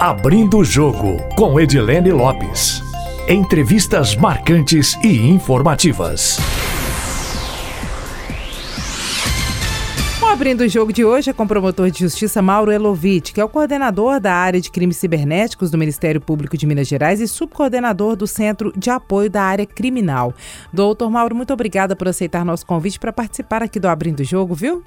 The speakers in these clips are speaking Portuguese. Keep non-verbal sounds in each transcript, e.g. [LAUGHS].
Abrindo o Jogo, com Edilene Lopes. Entrevistas marcantes e informativas. O Abrindo o Jogo de hoje é com o promotor de justiça Mauro Elovitch, que é o coordenador da área de crimes cibernéticos do Ministério Público de Minas Gerais e subcoordenador do Centro de Apoio da Área Criminal. Doutor Mauro, muito obrigada por aceitar nosso convite para participar aqui do Abrindo o Jogo, viu?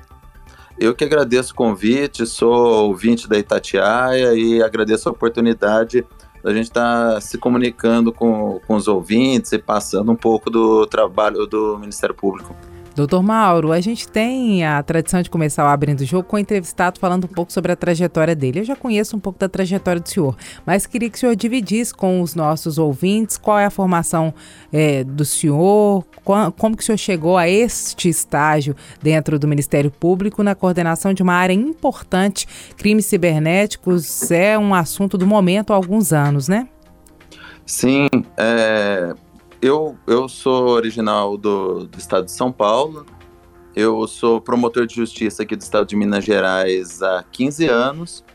Eu que agradeço o convite, sou ouvinte da Itatiaia e agradeço a oportunidade da gente estar tá se comunicando com, com os ouvintes e passando um pouco do trabalho do Ministério Público. Doutor Mauro, a gente tem a tradição de começar o Abrindo o Jogo com o entrevistado falando um pouco sobre a trajetória dele. Eu já conheço um pouco da trajetória do senhor, mas queria que o senhor dividisse com os nossos ouvintes qual é a formação é, do senhor, qual, como que o senhor chegou a este estágio dentro do Ministério Público na coordenação de uma área importante. Crimes cibernéticos é um assunto do momento há alguns anos, né? Sim, é, eu, eu sou original do, do estado de São Paulo. Eu sou promotor de justiça aqui do estado de Minas Gerais há 15 anos.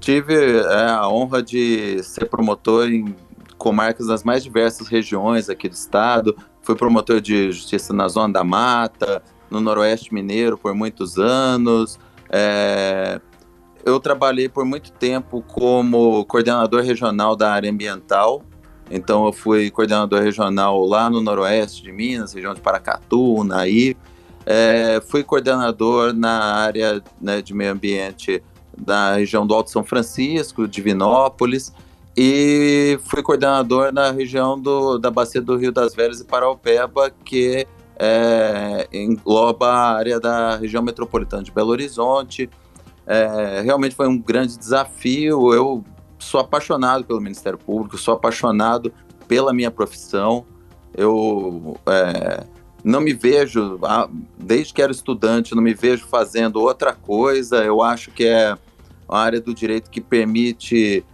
Tive é, a honra de ser promotor em comarcas das mais diversas regiões aqui do estado. Fui promotor de justiça na Zona da Mata, no Noroeste Mineiro por muitos anos. É, eu trabalhei por muito tempo como coordenador regional da área ambiental então eu fui coordenador regional lá no noroeste de Minas, região de Paracatu, Unaí. É, fui coordenador na área né, de meio ambiente da região do Alto São Francisco, Divinópolis, e fui coordenador na região do, da Bacia do Rio das Velhas e Paraupeba, que é, engloba a área da região metropolitana de Belo Horizonte. É, realmente foi um grande desafio. Eu sou apaixonado pelo Ministério Público, sou apaixonado pela minha profissão. Eu é, não me vejo, desde que era estudante, não me vejo fazendo outra coisa. Eu acho que é uma área do direito que permite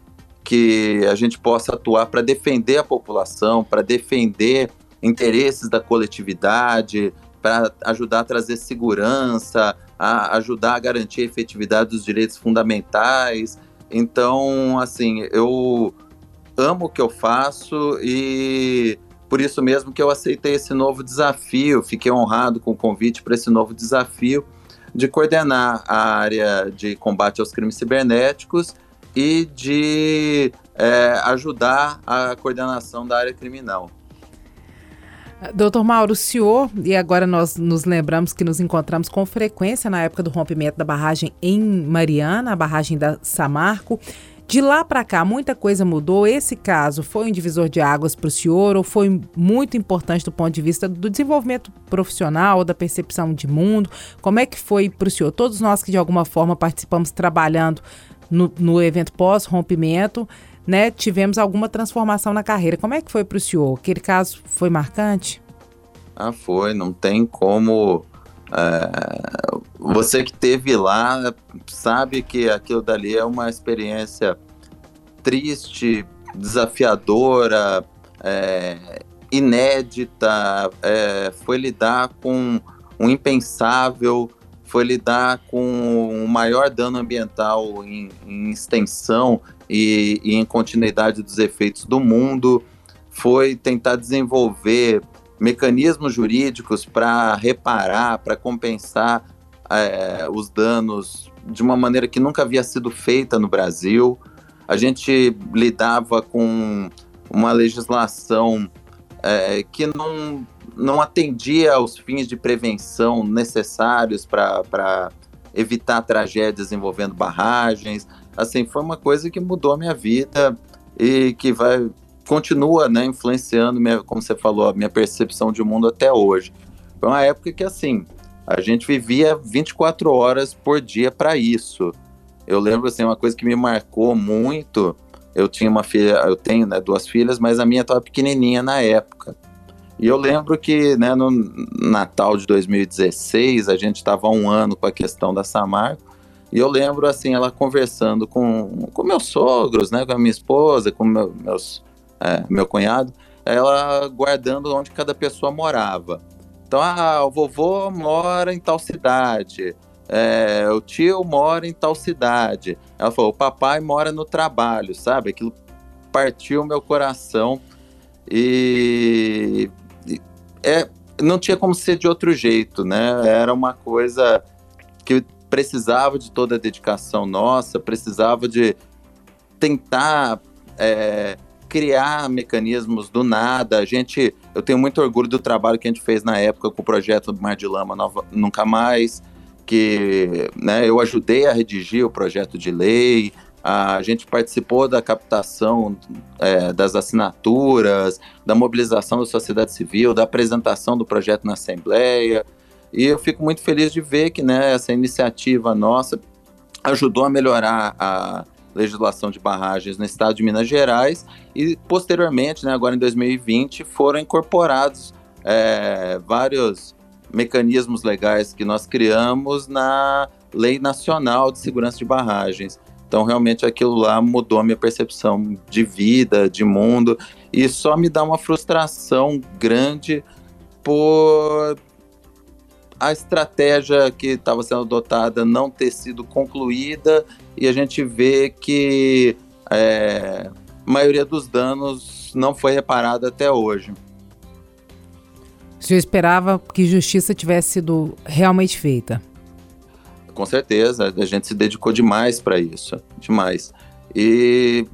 que a gente possa atuar para defender a população, para defender interesses da coletividade, para ajudar a trazer segurança, a ajudar a garantir a efetividade dos direitos fundamentais. Então, assim, eu amo o que eu faço e por isso mesmo que eu aceitei esse novo desafio, fiquei honrado com o convite para esse novo desafio de coordenar a área de combate aos crimes cibernéticos e de é, ajudar a coordenação da área criminal. Doutor Mauro, o senhor, e agora nós nos lembramos que nos encontramos com frequência na época do rompimento da barragem em Mariana, a barragem da Samarco. De lá para cá, muita coisa mudou. Esse caso foi um divisor de águas para o senhor ou foi muito importante do ponto de vista do desenvolvimento profissional, da percepção de mundo? Como é que foi para o senhor? Todos nós que de alguma forma participamos trabalhando no, no evento pós-rompimento, né, tivemos alguma transformação na carreira. Como é que foi para o senhor? Aquele caso foi marcante? Ah, foi. Não tem como. É, você que teve lá sabe que aquilo dali é uma experiência triste, desafiadora, é, inédita. É, foi lidar com um impensável, foi lidar com o maior dano ambiental em, em extensão e, e, em continuidade dos efeitos do mundo, foi tentar desenvolver mecanismos jurídicos para reparar, para compensar é, os danos de uma maneira que nunca havia sido feita no Brasil. A gente lidava com uma legislação é, que não não atendia aos fins de prevenção necessários para evitar tragédias envolvendo barragens. Assim, foi uma coisa que mudou a minha vida e que vai continua, né, influenciando, minha, como você falou, a minha percepção de mundo até hoje. Foi uma época que, assim, a gente vivia 24 horas por dia para isso. Eu lembro, assim, uma coisa que me marcou muito. Eu tinha uma filha, eu tenho né, duas filhas, mas a minha estava pequenininha na época. E eu lembro que né, no Natal de 2016, a gente estava um ano com a questão da Samarco, e eu lembro assim, ela conversando com, com meus sogros, né, com a minha esposa, com meu, meus, é, meu cunhado, ela guardando onde cada pessoa morava. Então, ah, o vovô mora em tal cidade, é, o tio mora em tal cidade. Ela falou, o papai mora no trabalho, sabe? Aquilo partiu meu coração e, e é, não tinha como ser de outro jeito, né? Era uma coisa que precisava de toda a dedicação nossa, precisava de tentar é, criar mecanismos do nada. A gente, eu tenho muito orgulho do trabalho que a gente fez na época com o projeto Mar de Lama Nova, Nunca Mais que né, eu ajudei a redigir o projeto de lei, a gente participou da captação é, das assinaturas, da mobilização da sociedade civil, da apresentação do projeto na Assembleia. E eu fico muito feliz de ver que né, essa iniciativa nossa ajudou a melhorar a legislação de barragens no estado de Minas Gerais e, posteriormente, né, agora em 2020, foram incorporados é, vários mecanismos legais que nós criamos na Lei Nacional de Segurança de Barragens. Então, realmente, aquilo lá mudou a minha percepção de vida, de mundo, e só me dá uma frustração grande por a estratégia que estava sendo adotada não ter sido concluída e a gente vê que é, a maioria dos danos não foi reparada até hoje. O senhor esperava que justiça tivesse sido realmente feita? Com certeza, a gente se dedicou demais para isso, demais. E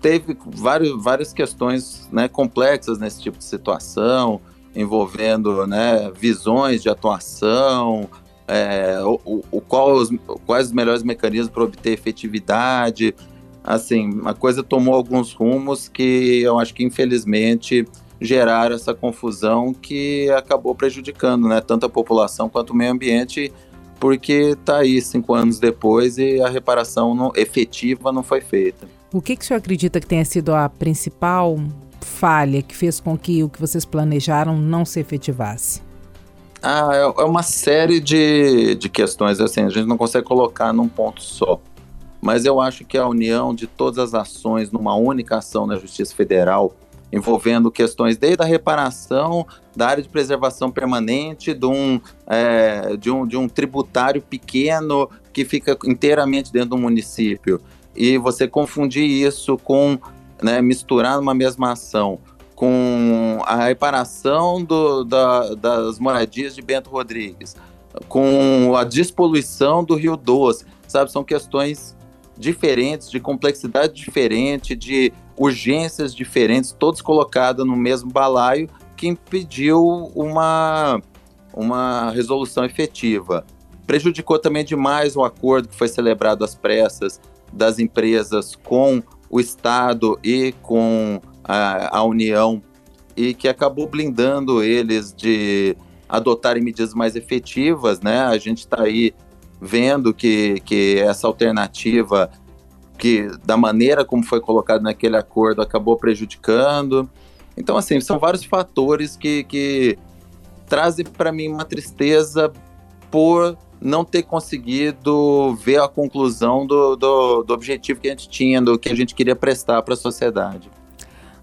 teve vários, várias questões né, complexas nesse tipo de situação, envolvendo né, visões de atuação, é, o, o, qual os, quais os melhores mecanismos para obter efetividade. Assim, a coisa tomou alguns rumos que eu acho que, infelizmente, geraram essa confusão que acabou prejudicando né, tanto a população quanto o meio ambiente, porque está aí cinco anos depois e a reparação não, efetiva não foi feita. O que, que o senhor acredita que tenha sido a principal falha que fez com que o que vocês planejaram não se efetivasse? Ah, é, é uma série de, de questões, assim, a gente não consegue colocar num ponto só. Mas eu acho que a união de todas as ações numa única ação na Justiça Federal envolvendo questões desde a reparação da área de preservação permanente, de um, é, de um, de um tributário pequeno que fica inteiramente dentro do município. E você confundir isso com, né, misturar numa mesma ação, com a reparação do, da, das moradias de Bento Rodrigues, com a despoluição do Rio Doce, sabe? São questões diferentes, de complexidade diferente, de urgências diferentes, todos colocados no mesmo balaio, que impediu uma, uma resolução efetiva. Prejudicou também demais o acordo que foi celebrado às pressas das empresas com o Estado e com a, a União, e que acabou blindando eles de adotarem medidas mais efetivas, né? A gente está aí vendo que, que essa alternativa que da maneira como foi colocado naquele acordo acabou prejudicando. Então, assim, são vários fatores que, que trazem para mim uma tristeza por não ter conseguido ver a conclusão do, do, do, objetivo que a gente tinha, do que a gente queria prestar para a sociedade.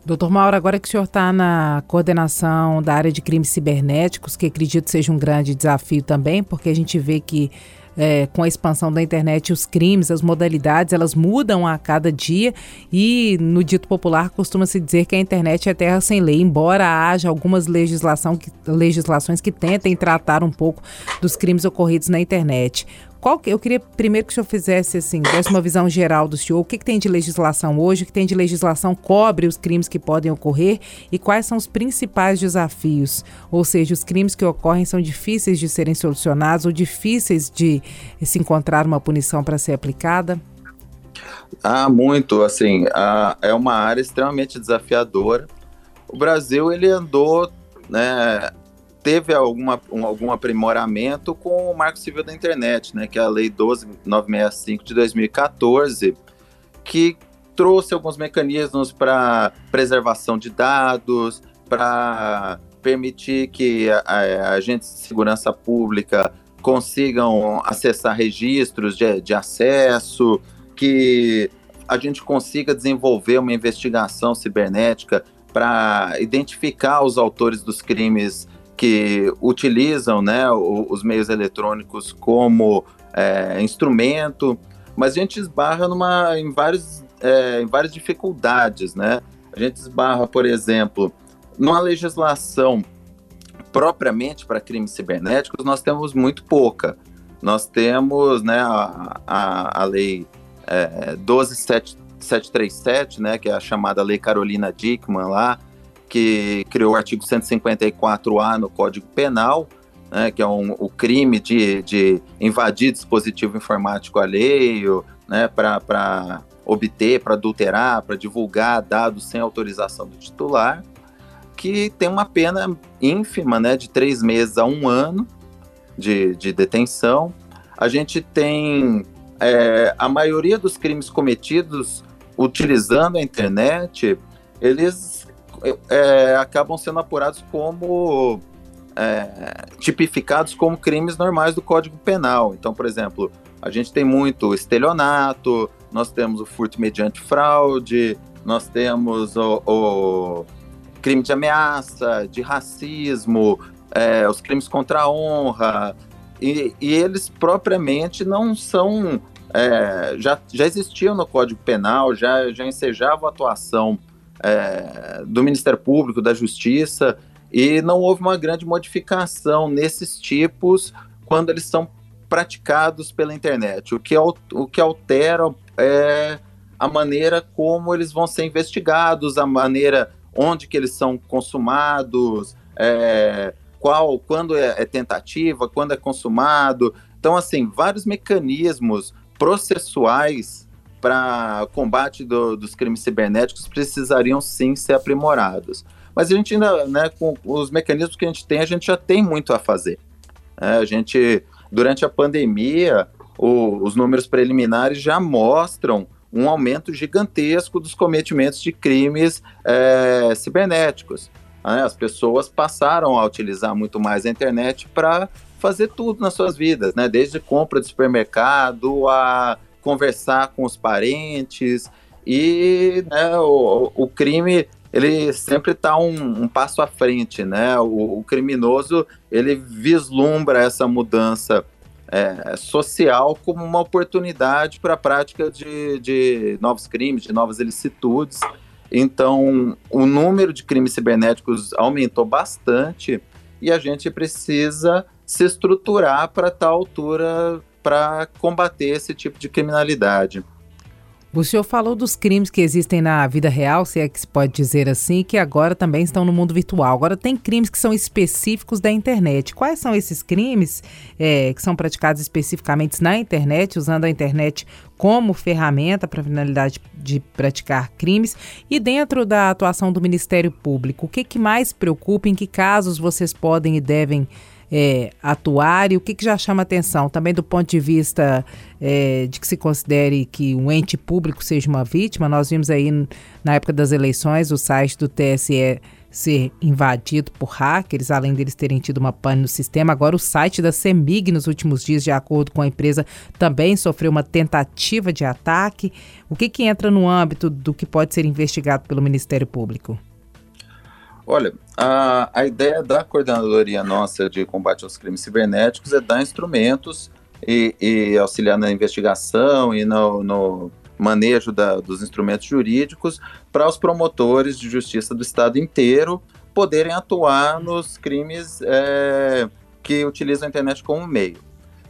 Doutor Mauro, agora que o senhor está na coordenação da área de crimes cibernéticos, que acredito seja um grande desafio também, porque a gente vê que é, com a expansão da internet, os crimes, as modalidades, elas mudam a cada dia e no dito popular costuma-se dizer que a internet é terra sem lei, embora haja algumas legislação que, legislações que tentem tratar um pouco dos crimes ocorridos na internet. Qual que, eu queria primeiro que o senhor fizesse assim, desse uma visão geral do senhor, o que, que tem de legislação hoje, o que tem de legislação cobre os crimes que podem ocorrer e quais são os principais desafios, ou seja, os crimes que ocorrem são difíceis de serem solucionados ou difíceis de se encontrar uma punição para ser aplicada? Ah, muito, assim, ah, é uma área extremamente desafiadora. O Brasil, ele andou, né, teve alguma, um, algum aprimoramento com o Marco Civil da Internet, né, que é a Lei 12965 de 2014, que trouxe alguns mecanismos para preservação de dados, para permitir que agentes de segurança pública consigam acessar registros de, de acesso, que a gente consiga desenvolver uma investigação cibernética para identificar os autores dos crimes que utilizam né, os meios eletrônicos como é, instrumento, mas a gente esbarra numa, em, vários, é, em várias dificuldades. Né? A gente esbarra, por exemplo, numa legislação propriamente para crimes cibernéticos, nós temos muito pouca. Nós temos né, a, a, a lei é, 12737, né, que é a chamada Lei Carolina Dickman lá, que criou o artigo 154A no Código Penal, né, que é um, o crime de, de invadir dispositivo informático alheio, né, para obter, para adulterar, para divulgar dados sem autorização do titular, que tem uma pena ínfima, né, de três meses a um ano de, de detenção. A gente tem é, a maioria dos crimes cometidos utilizando a internet, eles é, acabam sendo apurados como é, tipificados como crimes normais do Código Penal. Então, por exemplo, a gente tem muito estelionato, nós temos o furto mediante fraude, nós temos o, o crime de ameaça, de racismo, é, os crimes contra a honra, e, e eles propriamente não são. É, já, já existiam no Código Penal, já, já ensejavam atuação é, do Ministério Público, da Justiça, e não houve uma grande modificação nesses tipos quando eles são praticados pela internet. O que, o que altera é a maneira como eles vão ser investigados, a maneira onde que eles são consumados, é, qual, quando é, é tentativa, quando é consumado. Então, assim, vários mecanismos processuais para combate do, dos crimes cibernéticos precisariam sim ser aprimorados. Mas a gente ainda, né, com os mecanismos que a gente tem, a gente já tem muito a fazer. É, a gente, durante a pandemia, o, os números preliminares já mostram um aumento gigantesco dos cometimentos de crimes é, cibernéticos. Né? As pessoas passaram a utilizar muito mais a internet para fazer tudo nas suas vidas, né? desde compra de supermercado a conversar com os parentes e né, o, o crime ele sempre está um, um, passo à frente, né? O, o, criminoso ele vislumbra essa mudança é, social como uma oportunidade para a prática de, de novos crimes, de novas ilicitudes. Então, o número de crimes cibernéticos aumentou bastante e a gente precisa se estruturar para tal altura para combater esse tipo de criminalidade. O senhor falou dos crimes que existem na vida real, se é que se pode dizer assim, que agora também estão no mundo virtual. Agora, tem crimes que são específicos da internet. Quais são esses crimes é, que são praticados especificamente na internet, usando a internet como ferramenta para a finalidade de praticar crimes? E dentro da atuação do Ministério Público, o que, que mais preocupa? Em que casos vocês podem e devem é, atuar e o que, que já chama atenção também do ponto de vista é, de que se considere que um ente público seja uma vítima. Nós vimos aí na época das eleições o site do TSE ser invadido por hackers, além deles terem tido uma pane no sistema. Agora, o site da CEMIG, nos últimos dias, de acordo com a empresa, também sofreu uma tentativa de ataque. O que, que entra no âmbito do que pode ser investigado pelo Ministério Público? Olha, a, a ideia da coordenadoria nossa de combate aos crimes cibernéticos é dar instrumentos e, e auxiliar na investigação e no, no manejo da, dos instrumentos jurídicos para os promotores de justiça do Estado inteiro poderem atuar nos crimes é, que utilizam a internet como meio.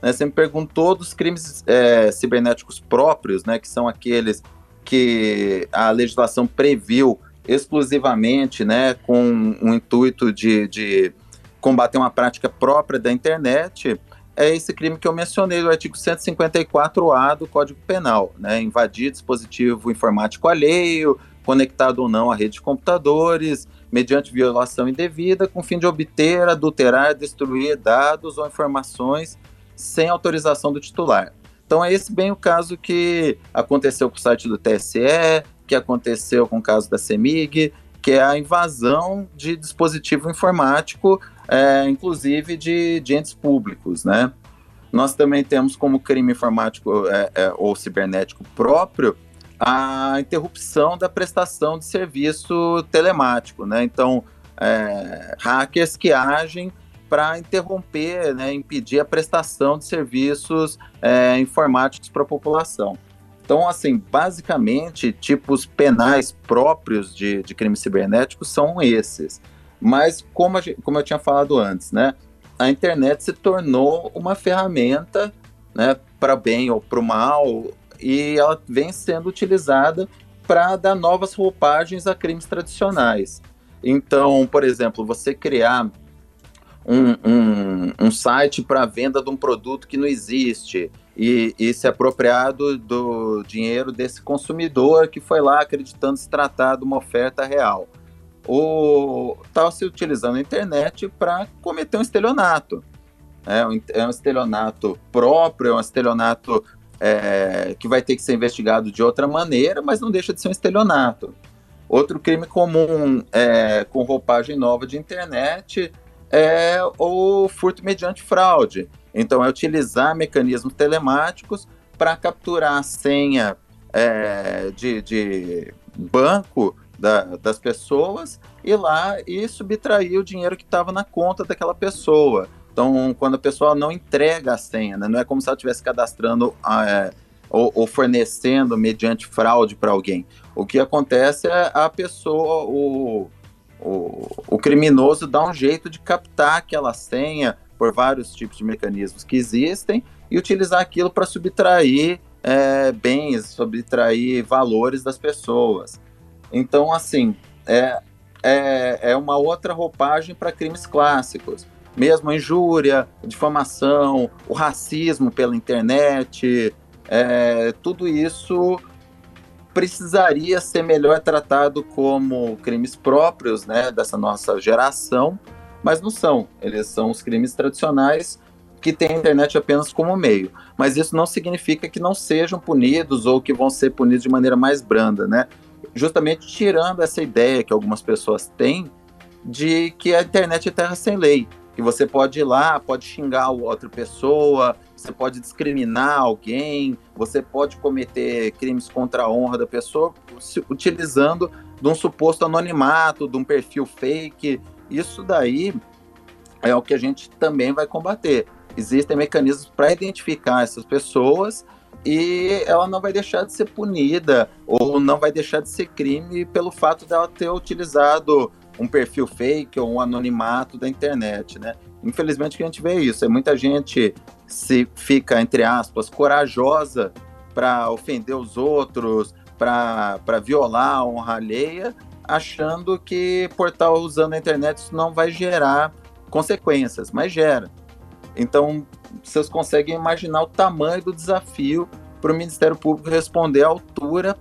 Né, você me perguntou dos crimes é, cibernéticos próprios, né, que são aqueles que a legislação previu exclusivamente né, com um intuito de, de combater uma prática própria da internet, é esse crime que eu mencionei do artigo 154A do Código Penal, né? Invadir dispositivo informático alheio, conectado ou não à rede de computadores, mediante violação indevida, com fim de obter, adulterar, destruir dados ou informações sem autorização do titular. Então é esse bem o caso que aconteceu com o site do TSE, que aconteceu com o caso da CEMIG, que é a invasão de dispositivo informático, é, inclusive de, de, entes públicos, né? Nós também temos como crime informático é, é, ou cibernético próprio a interrupção da prestação de serviço telemático, né? Então, é, hackers que agem para interromper, né, impedir a prestação de serviços é, informáticos para a população. Então, assim, basicamente, tipos penais próprios de, de crimes cibernéticos são esses. Mas, como, gente, como eu tinha falado antes, né, a internet se tornou uma ferramenta, né, para bem ou para o mal, e ela vem sendo utilizada para dar novas roupagens a crimes tradicionais. Então, por exemplo, você criar um, um, um site para venda de um produto que não existe e, e se apropriar do, dinheiro desse consumidor que foi lá acreditando se tratar de uma oferta real. Ou está se utilizando a internet para cometer um estelionato. É um, é um estelionato próprio, é um estelionato é, que vai ter que ser investigado de outra maneira, mas não deixa de ser um estelionato. Outro crime comum é, com roupagem nova de internet é o furto mediante fraude. Então, é utilizar mecanismos telemáticos para capturar a senha é, de, de, banco da, das pessoas e lá e subtrair o dinheiro que estava na conta daquela pessoa. Então, quando a pessoa não entrega a senha, né, não é como se ela estivesse cadastrando é, ou, ou, fornecendo mediante fraude para alguém. O que acontece é a pessoa, o, o, o criminoso dá um jeito de captar aquela senha por vários tipos de mecanismos que existem e utilizar aquilo para subtrair é, bens, subtrair valores das pessoas. Então, assim, é, é, é uma outra roupagem para crimes clássicos mesmo a injúria, a difamação, o racismo pela internet, é, tudo isso precisaria ser melhor tratado como crimes próprios né, dessa nossa geração, mas não são. Eles são os crimes tradicionais que têm a internet apenas como meio. Mas isso não significa que não sejam punidos ou que vão ser punidos de maneira mais branda, né? Justamente tirando essa ideia que algumas pessoas têm de que a internet é terra sem lei que você pode ir lá, pode xingar outra pessoa, você pode discriminar alguém, você pode cometer crimes contra a honra da pessoa utilizando de um suposto anonimato, de um perfil fake. Isso daí é o que a gente também vai combater. Existem mecanismos para identificar essas pessoas e ela não vai deixar de ser punida ou não vai deixar de ser crime pelo fato dela ter utilizado um perfil fake ou um anonimato da internet, né? Infelizmente que a gente vê isso, é muita gente se fica entre aspas corajosa para ofender os outros, para violar a honra alheia, achando que por estar usando a internet isso não vai gerar consequências, mas gera. Então, vocês conseguem imaginar o tamanho do desafio para o Ministério Público responder à altura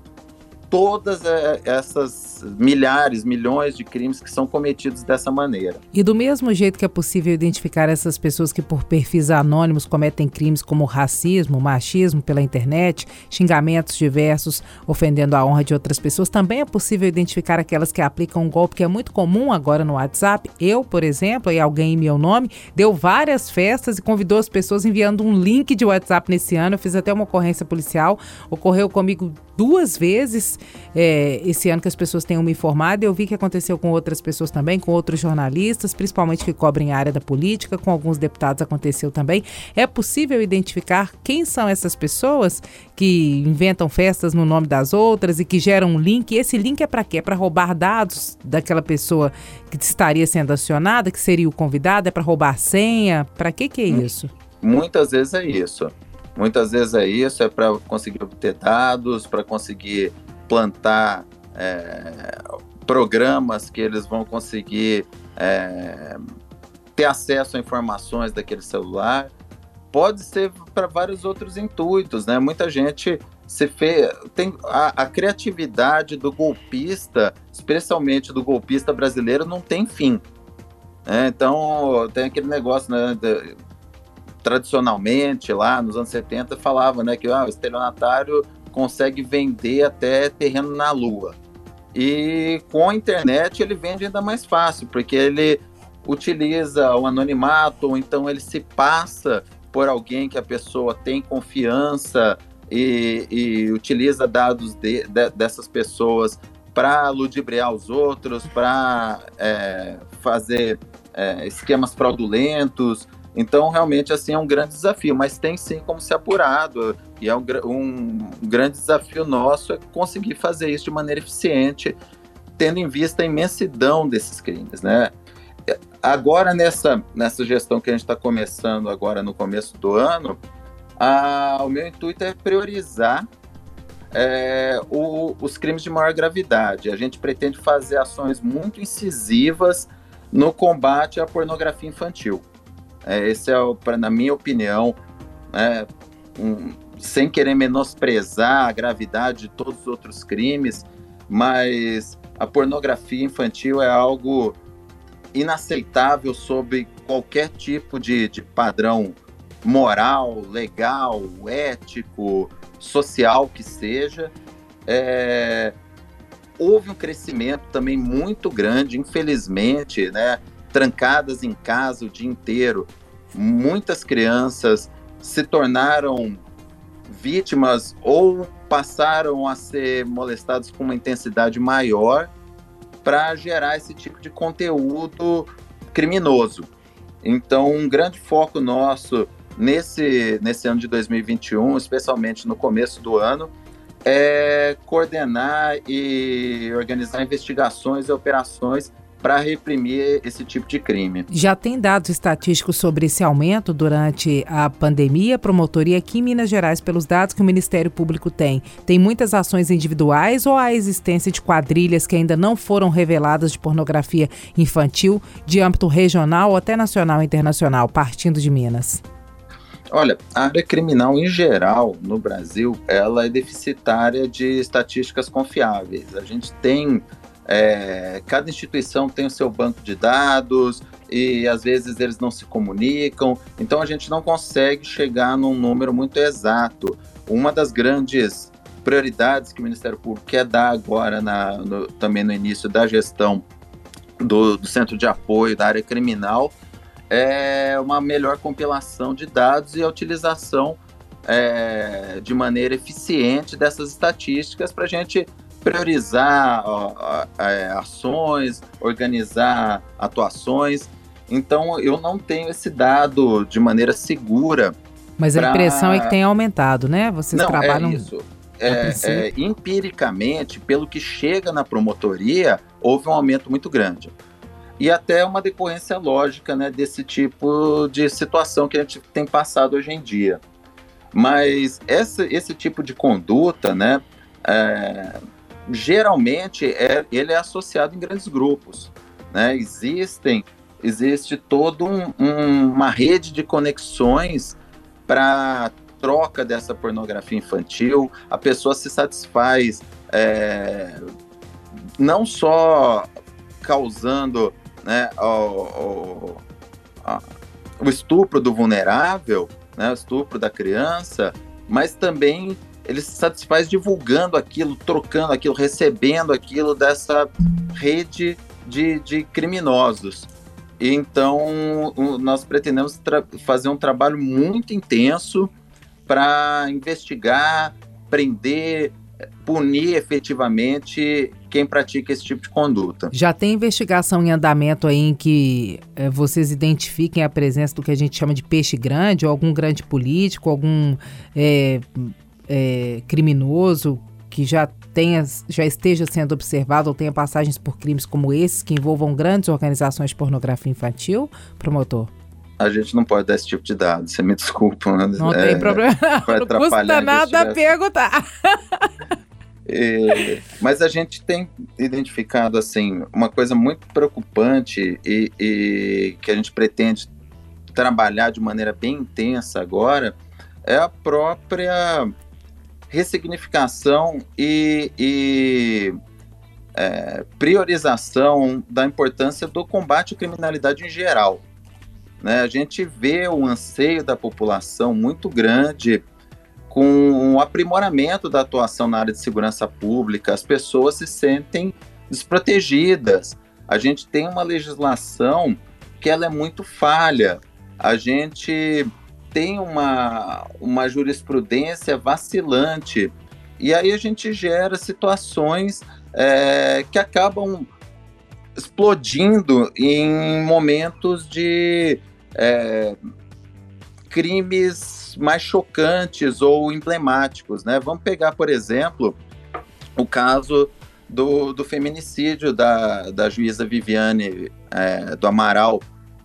todas é, essas milhares, milhões de crimes que são cometidos dessa maneira. E do mesmo jeito que é possível identificar essas pessoas que por perfis anônimos cometem crimes como racismo, machismo pela internet, xingamentos diversos ofendendo a honra de outras pessoas, também é possível identificar aquelas que aplicam um golpe que é muito comum agora no WhatsApp. Eu, por exemplo, e alguém em meu nome, deu várias festas e convidou as pessoas enviando um link de WhatsApp nesse ano. Eu fiz até uma ocorrência policial, ocorreu comigo duas vezes é, esse ano que as pessoas tenham me informado. Eu vi que aconteceu com outras pessoas também, com outros jornalistas, principalmente que cobrem a área da política, com alguns deputados aconteceu também. É possível identificar quem são essas pessoas que inventam festas no nome das outras e que geram um link. E esse link é para quê? É para roubar dados daquela pessoa que estaria sendo acionada, que seria o convidado? É para roubar senha? Para que que é isso? Muitas vezes é isso. Muitas vezes é isso, é para conseguir obter dados, para conseguir plantar é, programas que eles vão conseguir é, ter acesso a informações daquele celular. Pode ser para vários outros intuitos, né? Muita gente se fez. Tem a, a, criatividade do golpista, especialmente do golpista brasileiro, não tem fim. É, então tem aquele negócio, né? Tradicionalmente, lá nos anos 70, falava né, que ah, o estelionatário consegue vender até terreno na Lua. E com a internet ele vende ainda mais fácil, porque ele utiliza o anonimato, ou então ele se passa por alguém que a pessoa tem confiança e, e utiliza dados de, de, dessas pessoas para ludibriar os outros, para é, fazer é, esquemas fraudulentos. Então, realmente, assim, é um grande desafio, mas tem sim como ser apurado. E é um, um grande desafio nosso é conseguir fazer isso de maneira eficiente, tendo em vista a imensidão desses crimes, né? Agora, nessa, nessa gestão que a gente está começando agora no começo do ano, a, o meu intuito é priorizar é, o, os crimes de maior gravidade. A gente pretende fazer ações muito incisivas no combate à pornografia infantil. É, esse é, o, pra, na minha opinião, é, um, sem querer menosprezar a gravidade de todos os outros crimes, mas a pornografia infantil é algo inaceitável sob qualquer tipo de, de padrão moral, legal, ético, social que seja. É, houve um crescimento também muito grande, infelizmente, né? Trancadas em casa o dia inteiro. Muitas crianças se tornaram vítimas ou passaram a ser molestadas com uma intensidade maior para gerar esse tipo de conteúdo criminoso. Então, um grande foco nosso nesse, nesse ano de 2021, especialmente no começo do ano, é coordenar e organizar investigações e operações para reprimir esse tipo de crime. Já tem dados estatísticos sobre esse aumento durante a pandemia, promotoria aqui em Minas Gerais, pelos dados que o Ministério Público tem. Tem muitas ações individuais ou a existência de quadrilhas que ainda não foram reveladas de pornografia infantil de âmbito regional ou até nacional e internacional, partindo de Minas? Olha, a área criminal em geral no Brasil, ela é deficitária de estatísticas confiáveis. A gente tem é, cada instituição tem o seu banco de dados e às vezes eles não se comunicam, então a gente não consegue chegar num número muito exato. Uma das grandes prioridades que o Ministério Público quer dar agora, na, no, também no início da gestão do, do Centro de Apoio da área criminal, é uma melhor compilação de dados e a utilização é, de maneira eficiente dessas estatísticas para a gente priorizar ó, é, ações, organizar atuações. Então, eu não tenho esse dado de maneira segura. Mas pra... a impressão é que tem aumentado, né? Vocês não, trabalham. É isso. É, é, empiricamente, pelo que chega na promotoria, houve um aumento muito grande e até uma decorrência lógica né, desse tipo de situação que a gente tem passado hoje em dia. Mas essa, esse tipo de conduta, né, é, geralmente é, ele é associado em grandes grupos. Né? Existem, existe toda um, um, uma rede de conexões para troca dessa pornografia infantil. A pessoa se satisfaz é, não só causando né, o, o, o estupro do vulnerável, né, o estupro da criança, mas também ele se satisfaz divulgando aquilo, trocando aquilo, recebendo aquilo dessa rede de, de criminosos. Então, nós pretendemos fazer um trabalho muito intenso para investigar, prender, punir efetivamente quem pratica esse tipo de conduta. Já tem investigação em andamento aí em que é, vocês identifiquem a presença do que a gente chama de peixe grande, ou algum grande político, algum é, é, criminoso que já tenha, já esteja sendo observado ou tenha passagens por crimes como esses que envolvam grandes organizações de pornografia infantil, promotor? a gente não pode dar esse tipo de dado, você me desculpa. Não é, tem problema. Não custa nada perguntar. É, mas a gente tem identificado assim uma coisa muito preocupante e, e, que a gente pretende trabalhar de maneira bem intensa agora é a própria ressignificação e, e é, priorização da importância do combate à criminalidade em geral. Né? A gente vê o anseio da população muito grande com um aprimoramento da atuação na área de segurança pública, as pessoas se sentem desprotegidas. A gente tem uma legislação que ela é muito falha. A gente tem uma, uma jurisprudência vacilante E aí a gente gera situações é, que acabam explodindo em momentos de é, crimes mais chocantes ou emblemáticos, né? Vamos pegar, por exemplo, o caso do, do feminicídio da, da juíza Viviane é, do Amaral,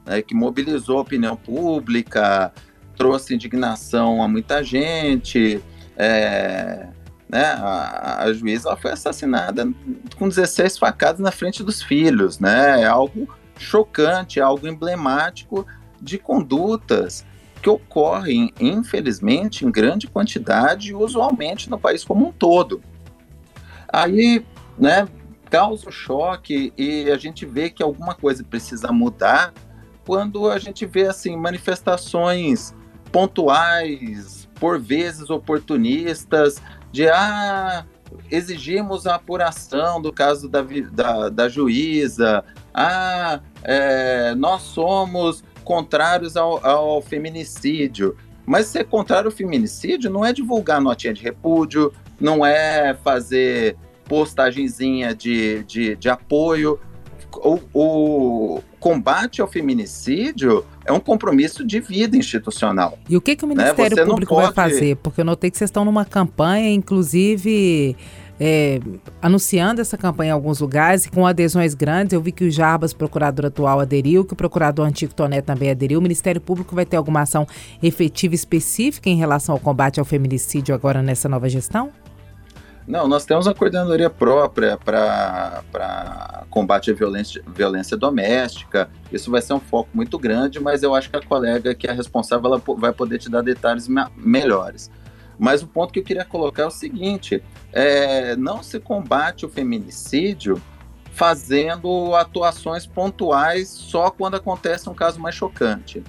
né, que mobilizou a opinião pública, trouxe indignação a muita gente. É, né, a, a juíza foi assassinada com 16 facadas na frente dos filhos. Né, é algo chocante, é algo emblemático de condutas que ocorrem, infelizmente, em grande quantidade usualmente no país como um todo. Aí, né, causa o choque e a gente vê que alguma coisa precisa mudar quando a gente vê assim manifestações pontuais, por vezes oportunistas, de ah, exigimos a apuração do caso da, da, da juíza, ah, é, nós somos contrários ao, ao feminicídio. Mas ser contrário ao feminicídio não é divulgar notinha de repúdio, não é fazer postagenzinha de, de, de apoio. O, o, combate ao feminicídio é um compromisso de vida institucional. E o que, que o né? Ministério né? Público pode... vai fazer? Porque eu notei que vocês estão numa campanha, inclusive é, anunciando essa campanha em alguns lugares e com adesões grandes. Eu vi que o Jarbas, procurador atual, aderiu, que o procurador antigo Toné também aderiu. O Ministério Público vai ter alguma ação efetiva específica em relação ao combate ao feminicídio agora nessa nova gestão? Não, nós temos uma coordenadoria própria para combate à violência, violência doméstica. Isso vai ser um foco muito grande, mas eu acho que a colega que é responsável ela vai poder te dar detalhes melhores. Mas o ponto que eu queria colocar é o seguinte: é, não se combate o feminicídio fazendo atuações pontuais só quando acontece um caso mais chocante.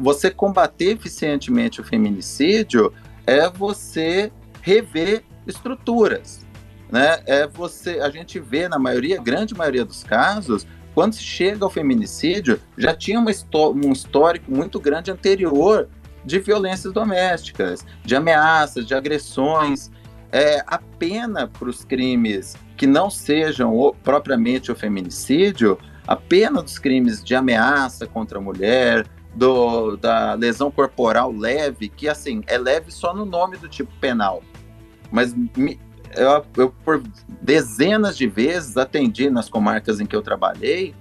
Você combater eficientemente o feminicídio é você rever estruturas, né? É você, a gente vê na maioria, grande maioria dos casos, quando se chega ao feminicídio, já tinha uma, um histórico muito grande anterior de violências domésticas, de ameaças, de agressões. É, a pena para os crimes que não sejam o, propriamente o feminicídio, a pena dos crimes de ameaça contra a mulher, do, da lesão corporal leve, que assim, é leve só no nome do tipo penal. Mas me, eu, eu, por dezenas de vezes atendi nas comarcas em que eu trabalhei,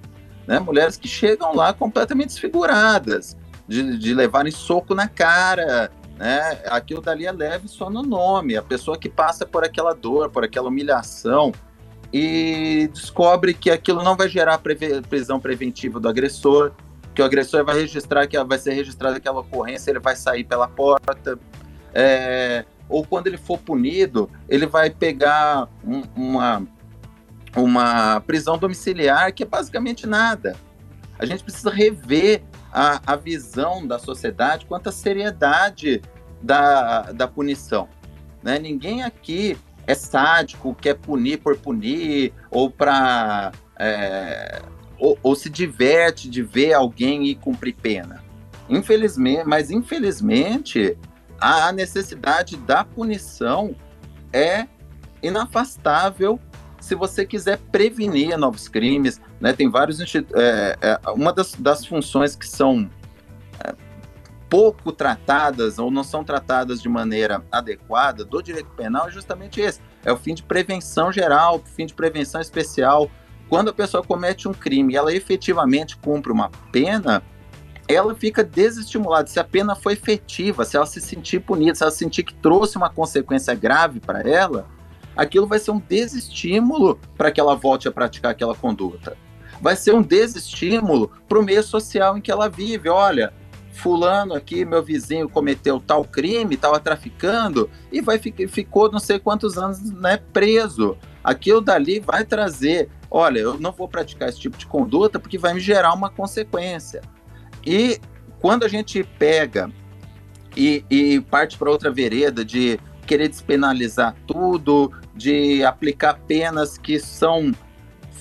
né, mulheres que chegam lá completamente desfiguradas, de, de levarem soco na cara, né? Aquilo dali é leve só no nome. A pessoa que passa por aquela dor, por aquela humilhação e descobre que aquilo não vai gerar prisão preventiva do agressor, que o agressor vai registrar que vai ser registrada aquela ocorrência, ele vai sair pela porta. É, ou quando ele for punido, ele vai pegar um, uma, uma prisão domiciliar que é basicamente nada. A gente precisa rever a, a visão da sociedade quanto à seriedade da, da punição. Né? Ninguém aqui é sádico, quer punir por punir, ou para. É, ou, ou, se diverte de ver alguém ir cumprir pena. Infelizmente, mas infelizmente a necessidade da punição é inafastável se você quiser prevenir novos crimes, né, tem vários é, é, uma das, das, funções que são é, pouco tratadas ou não são tratadas de maneira adequada do direito penal é justamente esse, é o fim de prevenção geral, fim de prevenção especial. Quando a pessoa comete um crime e ela efetivamente cumpre uma pena, ela fica desestimulada. Se a pena foi efetiva, se ela se sentir punida, se ela sentir que trouxe uma consequência grave para ela, aquilo vai ser um desestímulo para que ela volte a praticar aquela conduta. Vai ser um desestímulo para o meio social em que ela vive. Olha, fulano aqui, meu vizinho, cometeu tal crime, estava traficando e vai ficou não sei quantos anos né, preso. Aquilo dali vai trazer, olha, eu não vou praticar esse tipo de conduta porque vai me gerar uma consequência. E quando a gente pega e, e parte para outra vereda de querer despenalizar tudo, de aplicar penas que são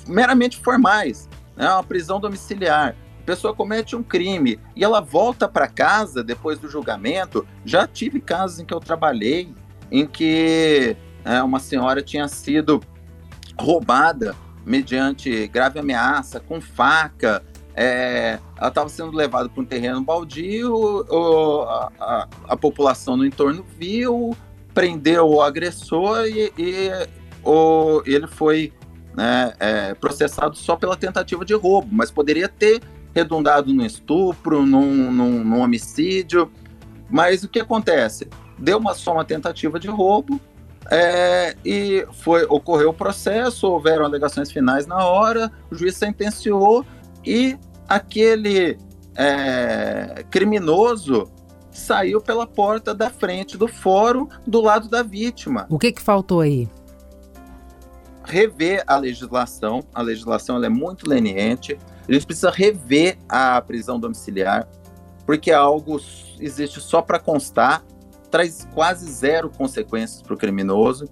meramente formais, né? uma prisão domiciliar. A pessoa comete um crime e ela volta para casa depois do julgamento. Já tive casos em que eu trabalhei em que é, uma senhora tinha sido roubada mediante grave ameaça, com faca. É, ela estava sendo levada para um terreno baldio, o, a, a, a, população no entorno viu, prendeu o agressor e, e o, ele foi né, é, processado só pela tentativa de roubo, mas poderia ter redundado no estupro, num, num, num homicídio. Mas o que acontece? Deu uma só uma tentativa de roubo, é, e foi ocorreu o processo, houveram alegações finais na hora, o juiz sentenciou e aquele é, criminoso saiu pela porta da frente do fórum do lado da vítima. O que, que faltou aí? Rever a legislação, a legislação é muito leniente, a gente precisa rever a prisão domiciliar, porque é algo existe só para constar, traz quase zero consequências para o criminoso.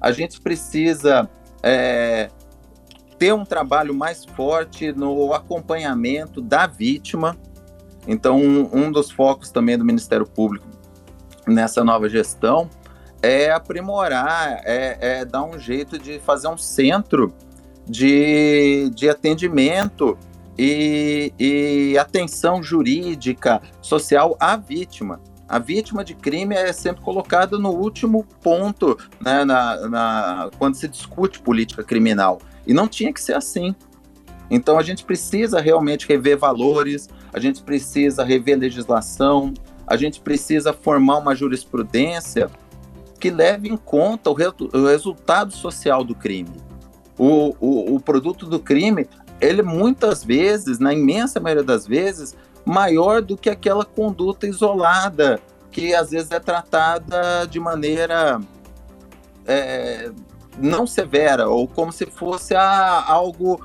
A gente precisa é, ter um trabalho mais forte no acompanhamento da vítima. Então, um, um dos focos também do Ministério Público nessa nova gestão é aprimorar, é, é, dar um jeito de fazer um centro de, de atendimento e, e atenção jurídica, social à vítima a vítima de crime é sempre colocada no último ponto, né, na, na, quando se discute política criminal. E não tinha que ser assim. Então a gente precisa realmente rever valores, a gente precisa rever legislação, a gente precisa formar uma jurisprudência que leve em conta o, re o resultado social do crime. O, o, o produto do crime, ele muitas vezes, na imensa maioria das vezes, maior do que aquela conduta isolada, que às vezes é tratada de maneira é, não severa, ou como se fosse a, algo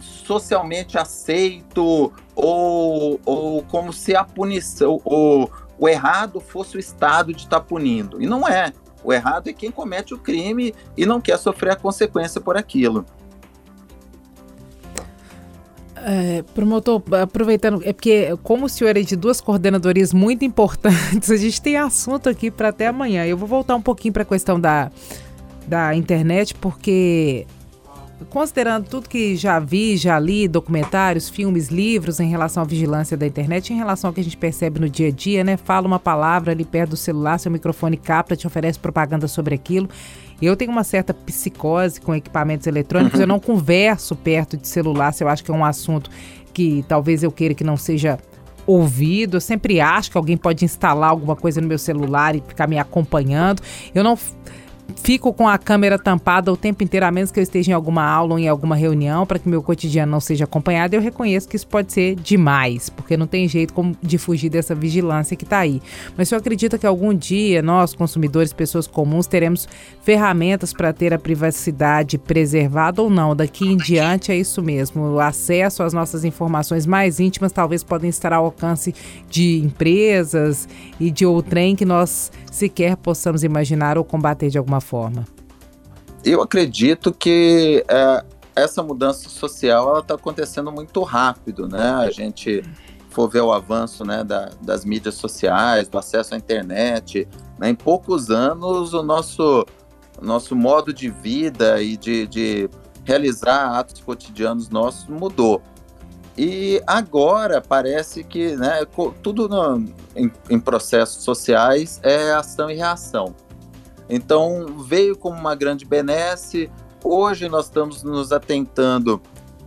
socialmente aceito, ou, ou como se a punição, o, o errado fosse o Estado de estar tá punindo. E não é. O errado é quem comete o crime e não quer sofrer a consequência por aquilo. É, promotor, aproveitando, é porque como o senhor é de duas coordenadorias muito importantes, [LAUGHS] a gente tem assunto aqui para até amanhã. Eu vou voltar um pouquinho para a questão da, da internet, porque considerando tudo que já vi, já li, documentários, filmes, livros em relação à vigilância da internet, em relação ao que a gente percebe no dia a dia, né? Fala uma palavra ali perto do celular, seu microfone capta, te oferece propaganda sobre aquilo. Eu tenho uma certa psicose com equipamentos eletrônicos, eu não converso perto de celular se eu acho que é um assunto que talvez eu queira que não seja ouvido. Eu sempre acho que alguém pode instalar alguma coisa no meu celular e ficar me acompanhando. Eu não fico com a câmera tampada o tempo inteiro, a menos que eu esteja em alguma aula ou em alguma reunião, para que meu cotidiano não seja acompanhado. Eu reconheço que isso pode ser demais, porque não tem jeito de fugir dessa vigilância que está aí. Mas eu acredito que algum dia nós, consumidores, pessoas comuns, teremos ferramentas para ter a privacidade preservada ou não. Daqui em diante é isso mesmo. O acesso às nossas informações mais íntimas talvez podem estar ao alcance de empresas e de outrem que nós sequer possamos imaginar ou combater de alguma forma? Eu acredito que é, essa mudança social está acontecendo muito rápido, né? A gente for ver o avanço né, da, das mídias sociais, do acesso à internet, né? em poucos anos o nosso, nosso modo de vida e de, de realizar atos cotidianos nossos mudou. E agora parece que né, tudo no, em, em, processos sociais é ação e reação. Então veio como uma grande benesse. Hoje nós estamos nos atentando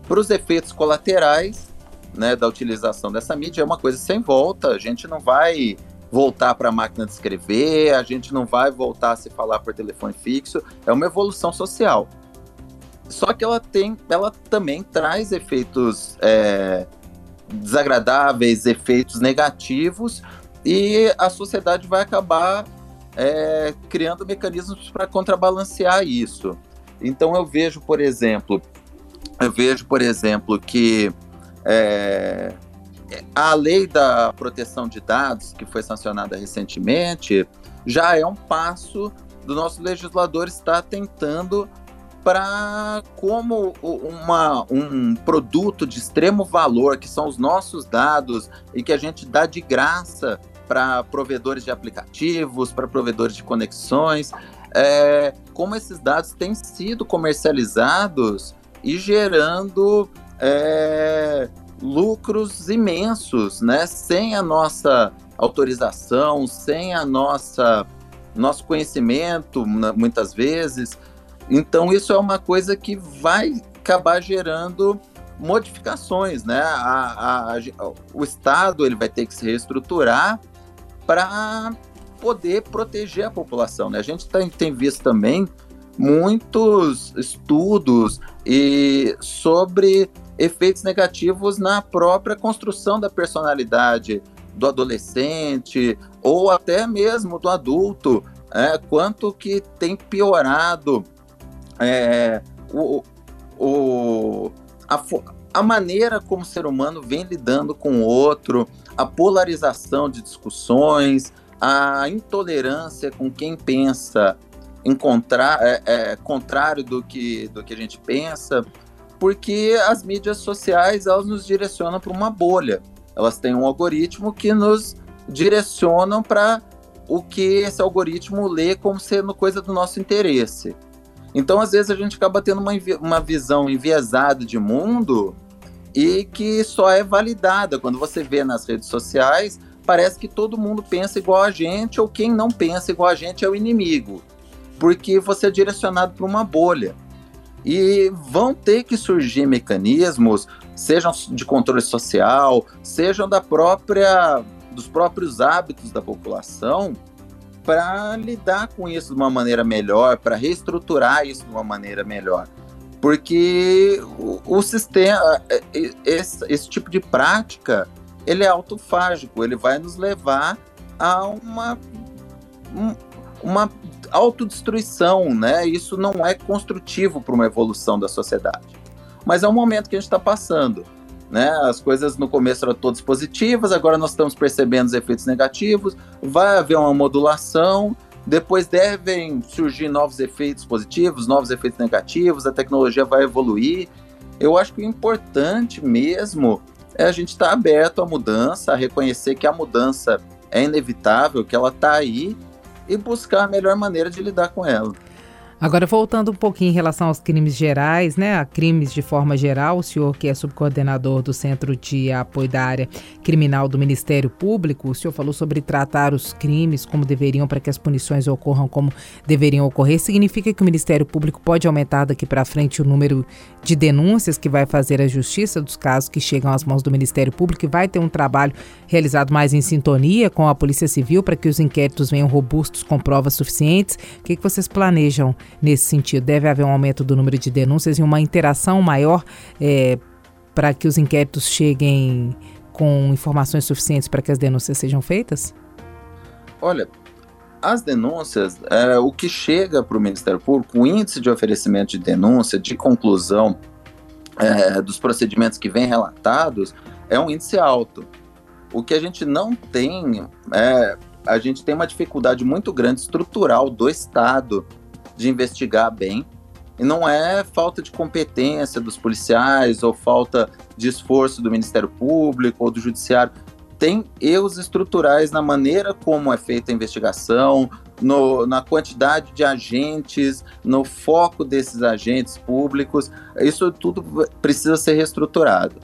para os efeitos colaterais né, da utilização dessa mídia. É uma coisa sem volta. A gente não vai voltar para a máquina de escrever, a gente não vai voltar a se falar por telefone fixo. É uma evolução social. Só que ela tem, ela também traz efeitos é, desagradáveis, efeitos negativos, e a sociedade vai acabar é, criando mecanismos para contrabalancear isso. Então eu vejo, por exemplo, eu vejo, por exemplo, que é, a lei da proteção de dados, que foi sancionada recentemente, já é um passo do nosso legislador estar tentando para como uma, um produto de extremo valor, que são os nossos dados e que a gente dá de graça para provedores de aplicativos, para provedores de conexões, é, como esses dados têm sido comercializados e gerando é, lucros imensos, né? Sem a nossa autorização, sem a nossa nosso conhecimento, muitas vezes. Então isso é uma coisa que vai acabar gerando modificações, né? A, a, a, o Estado ele vai ter que se reestruturar para poder proteger a população. Né? A gente tem, tem visto também muitos estudos e sobre efeitos negativos na própria construção da personalidade do adolescente ou até mesmo do adulto, é, quanto que tem piorado é, o, o, a, a maneira como o ser humano vem lidando com o outro, a polarização de discussões, a intolerância com quem pensa encontrar é, é, contrário do que, do que a gente pensa, porque as mídias sociais elas nos direcionam para uma bolha. Elas têm um algoritmo que nos direcionam para o que esse algoritmo lê como sendo coisa do nosso interesse. Então, às vezes, a gente acaba tendo uma, uma visão enviesada de mundo e que só é validada quando você vê nas redes sociais. Parece que todo mundo pensa igual a gente, ou quem não pensa igual a gente é o inimigo, porque você é direcionado para uma bolha. E vão ter que surgir mecanismos, sejam de controle social, sejam da própria dos próprios hábitos da população, para lidar com isso de uma maneira melhor, para reestruturar isso de uma maneira melhor. Porque o, o sistema, é, é, esse, esse, tipo de prática, ele é autofágico, ele vai nos levar a uma, uma autodestruição, né? Isso não é construtivo para uma evolução da sociedade. Mas é um momento que a gente está passando. Né? As coisas no começo eram todas positivas, agora nós estamos percebendo os efeitos negativos, vai haver uma modulação, depois devem surgir novos efeitos positivos, novos efeitos negativos, a tecnologia vai evoluir. Eu acho que o importante mesmo é a gente estar tá aberto à mudança, a reconhecer que a mudança é inevitável, que ela está aí e buscar a melhor maneira de lidar com ela. Agora, voltando um pouquinho em relação aos crimes gerais, né, a crimes de forma geral, o senhor que é subcoordenador do Centro de Apoio da Área Criminal do Ministério Público, o senhor falou sobre tratar os crimes como deveriam para que as punições ocorram como deveriam ocorrer. Significa que o Ministério Público pode aumentar daqui para frente o número de denúncias que vai fazer a justiça dos casos que chegam às mãos do Ministério Público e vai ter um trabalho realizado mais em sintonia com a Polícia Civil para que os inquéritos venham robustos com provas suficientes. O que, que vocês planejam nesse sentido? Deve haver um aumento do número de denúncias e uma interação maior é, para que os inquéritos cheguem com informações suficientes para que as denúncias sejam feitas? Olha, as denúncias, é, o que chega para o Ministério Público, o índice de oferecimento de denúncia, de conclusão é, dos procedimentos que vêm relatados, é um índice alto. O que a gente não tem é, a gente tem uma dificuldade muito grande estrutural do Estado de investigar bem. E não é falta de competência dos policiais ou falta de esforço do Ministério Público ou do Judiciário. Tem erros estruturais na maneira como é feita a investigação, no, na quantidade de agentes, no foco desses agentes públicos. Isso tudo precisa ser reestruturado.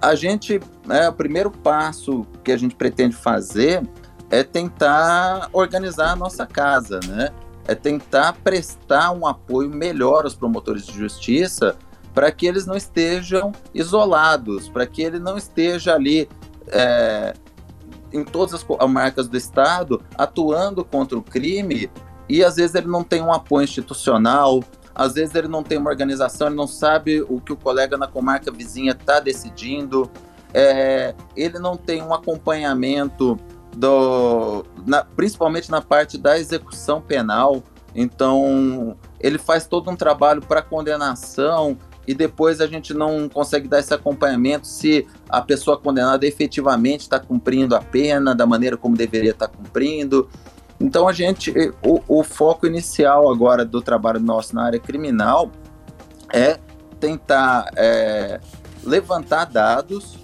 A gente, né, o primeiro passo que a gente pretende fazer é tentar organizar a nossa casa, né? É tentar prestar um apoio melhor aos promotores de justiça para que eles não estejam isolados, para que ele não esteja ali é, em todas as marcas do Estado atuando contra o crime e às vezes ele não tem um apoio institucional, às vezes ele não tem uma organização, ele não sabe o que o colega na comarca vizinha está decidindo, é, ele não tem um acompanhamento do, na, principalmente na parte da execução penal. Então, ele faz todo um trabalho para condenação e depois a gente não consegue dar esse acompanhamento se a pessoa condenada efetivamente está cumprindo a pena da maneira como deveria estar tá cumprindo. Então, a gente, o, o foco inicial agora do trabalho nosso na área criminal é tentar é, levantar dados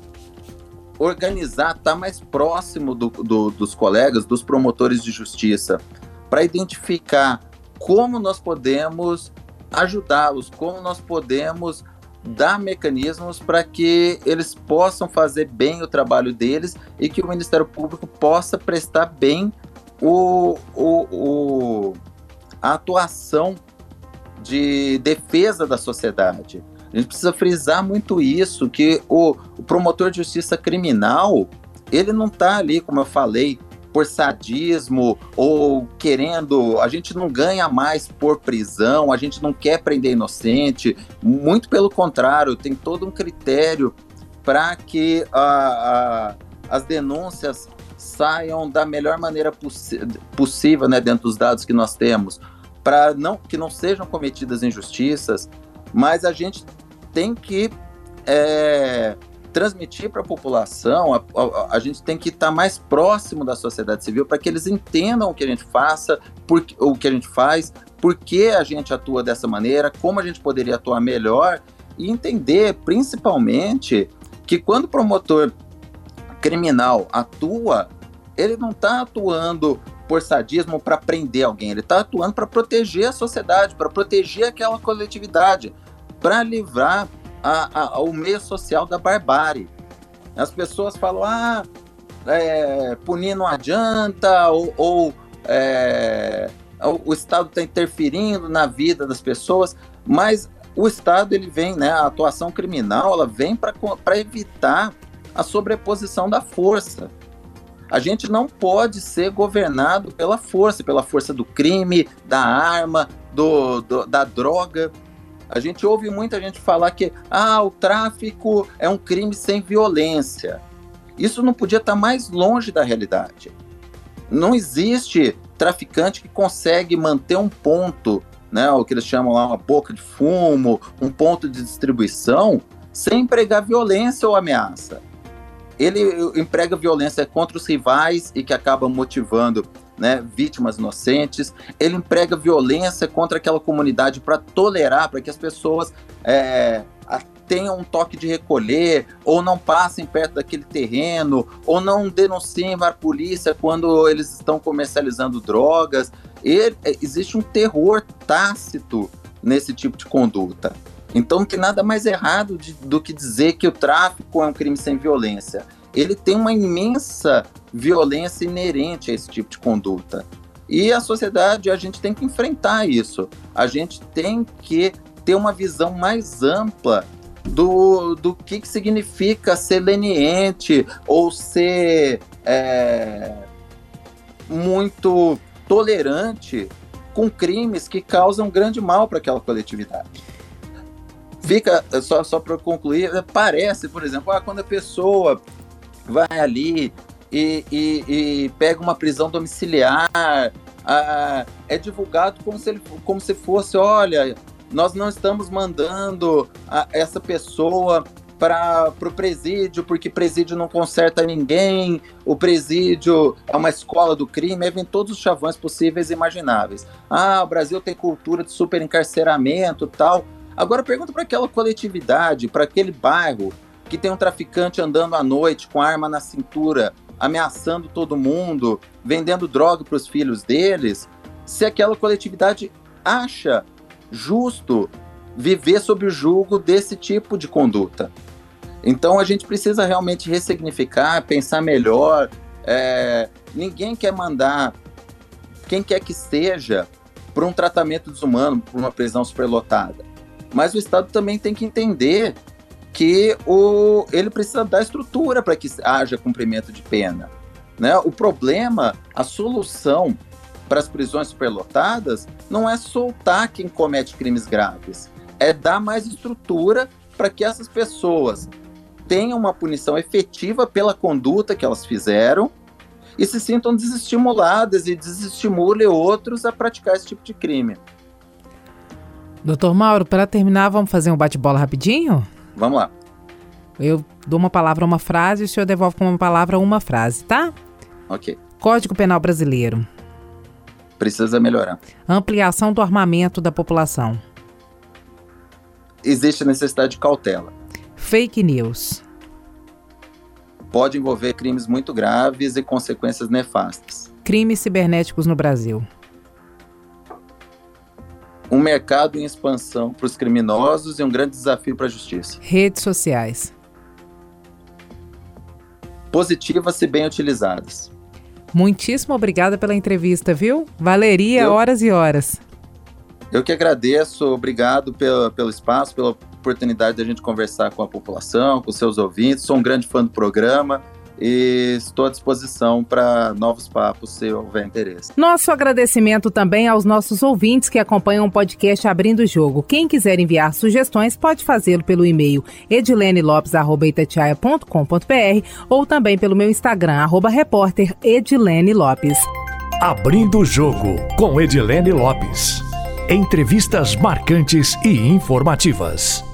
organizar, estar tá mais próximo do, do, dos colegas, dos promotores de justiça, para identificar como nós podemos ajudá-los, como nós podemos dar mecanismos para que eles possam fazer bem o trabalho deles e que o Ministério Público possa prestar bem o, o, o a atuação de defesa da sociedade. A gente precisa frisar muito isso, que o, o promotor de justiça criminal, ele não está ali, como eu falei, por sadismo ou querendo. A gente não ganha mais por prisão, a gente não quer prender inocente. Muito pelo contrário, tem todo um critério para que a, a, as denúncias saiam da melhor maneira possível, né, dentro dos dados que nós temos, para não que não sejam cometidas injustiças, mas a gente tem que é, transmitir para a população, a, gente tem que estar tá mais próximo da sociedade civil para que eles entendam o que a gente faça, por, o que a gente faz, por que a gente atua dessa maneira, como a gente poderia atuar melhor e entender, principalmente, que quando o promotor criminal atua, ele não está atuando por sadismo para prender alguém, ele está atuando para proteger a sociedade, para proteger aquela coletividade, para livrar a, a, o meio social da barbárie. As pessoas falam, ah, é, punir não adianta, ou, ou é, o Estado está interferindo na vida das pessoas, mas o Estado ele vem, né, a atuação criminal, ela vem para evitar a sobreposição da força. A gente não pode ser governado pela força, pela força do crime, da arma, do, do da droga. A gente ouve muita gente falar que ah, o tráfico é um crime sem violência. Isso não podia estar mais longe da realidade. Não existe traficante que consegue manter um ponto, né, o que eles chamam lá uma boca de fumo, um ponto de distribuição, sem empregar violência ou ameaça. Ele emprega violência contra os rivais e que acaba motivando né, vítimas inocentes, ele emprega violência contra aquela comunidade para tolerar, para que as pessoas é, tenham um toque de recolher, ou não passem perto daquele terreno, ou não denunciem a polícia quando eles estão comercializando drogas. E, é, existe um terror tácito nesse tipo de conduta. Então, não tem nada mais errado de, do que dizer que o tráfico é um crime sem violência ele tem uma imensa violência inerente a esse tipo de conduta. E a sociedade, a gente tem que enfrentar isso. A gente tem que ter uma visão mais ampla do, do que, que significa ser leniente ou ser é, muito tolerante com crimes que causam grande mal para aquela coletividade. Fica, só, só para concluir, parece, por exemplo, ah, quando a pessoa vai ali e, e, e pega uma prisão domiciliar, ah, é divulgado como se, ele, como se fosse, olha, nós não estamos mandando a, essa pessoa para o presídio, porque presídio não conserta ninguém, o presídio é uma escola do crime, aí vem todos os chavões possíveis e imagináveis. Ah, o Brasil tem cultura de super encarceramento tal. Agora pergunta para aquela coletividade, para aquele bairro, que tem um traficante andando à noite com arma na cintura, ameaçando todo mundo, vendendo droga para os filhos deles, se aquela coletividade acha justo viver sob o julgo desse tipo de conduta. Então a gente precisa realmente ressignificar, pensar melhor. É, ninguém quer mandar quem quer que seja para um tratamento desumano, para uma prisão superlotada. Mas o Estado também tem que entender que o, ele precisa dar estrutura para que haja cumprimento de pena. Né? O problema, a solução para as prisões superlotadas não é soltar quem comete crimes graves, é dar mais estrutura para que essas pessoas tenham uma punição efetiva pela conduta que elas fizeram e se sintam desestimuladas e desestimule outros a praticar esse tipo de crime. Doutor Mauro, para terminar, vamos fazer um bate-bola rapidinho? Vamos lá. Eu dou uma palavra, uma frase, e o senhor devolve com uma palavra, uma frase, tá? Ok. Código Penal Brasileiro. Precisa melhorar. Ampliação do armamento da população. Existe necessidade de cautela. Fake news. pode envolver crimes muito graves e consequências nefastas. Crimes cibernéticos no Brasil. Um mercado em expansão para os criminosos e um grande desafio para a justiça. Redes sociais. Positivas se bem utilizadas. Muitíssimo obrigada pela entrevista, viu? Valeria Eu... horas e horas. Eu que agradeço, obrigado pelo, pelo espaço, pela oportunidade de a gente conversar com a população, com seus ouvintes. Sou um grande fã do programa e estou à disposição para novos papos se houver interesse. Nosso agradecimento também aos nossos ouvintes que acompanham o podcast Abrindo o Jogo. Quem quiser enviar sugestões pode fazê-lo pelo e-mail edilenelopes.com.br ou também pelo meu Instagram, arroba repórter Edilene Lopes. Abrindo o Jogo com Edilene Lopes. Entrevistas marcantes e informativas.